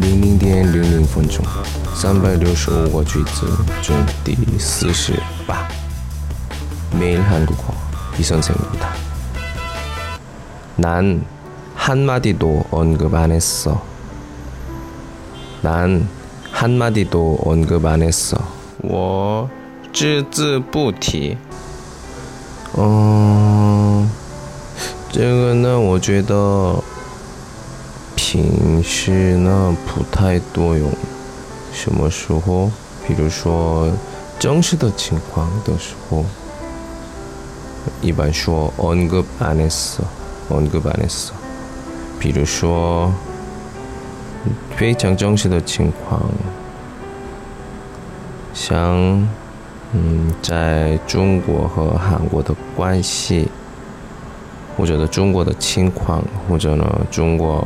零零点零零分钟，三百六十五个句子中第四十八。 매일 한국어 이선생입니다. 난 한마디도 언급 안 했어. 난 한마디도 언급 안 했어. 我只字不提.嗯，这个呢，我觉得 情绪呢不太多用，什么时候？比如说正式的情况的时候，一般说언급안했 어， 언급안했 어。 比如说非常正式的情况，像嗯，在中国和韩国的关系，或者的中国的情况，或者呢中国。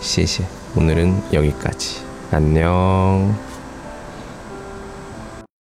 谢谢。오늘은 여기까지 안녕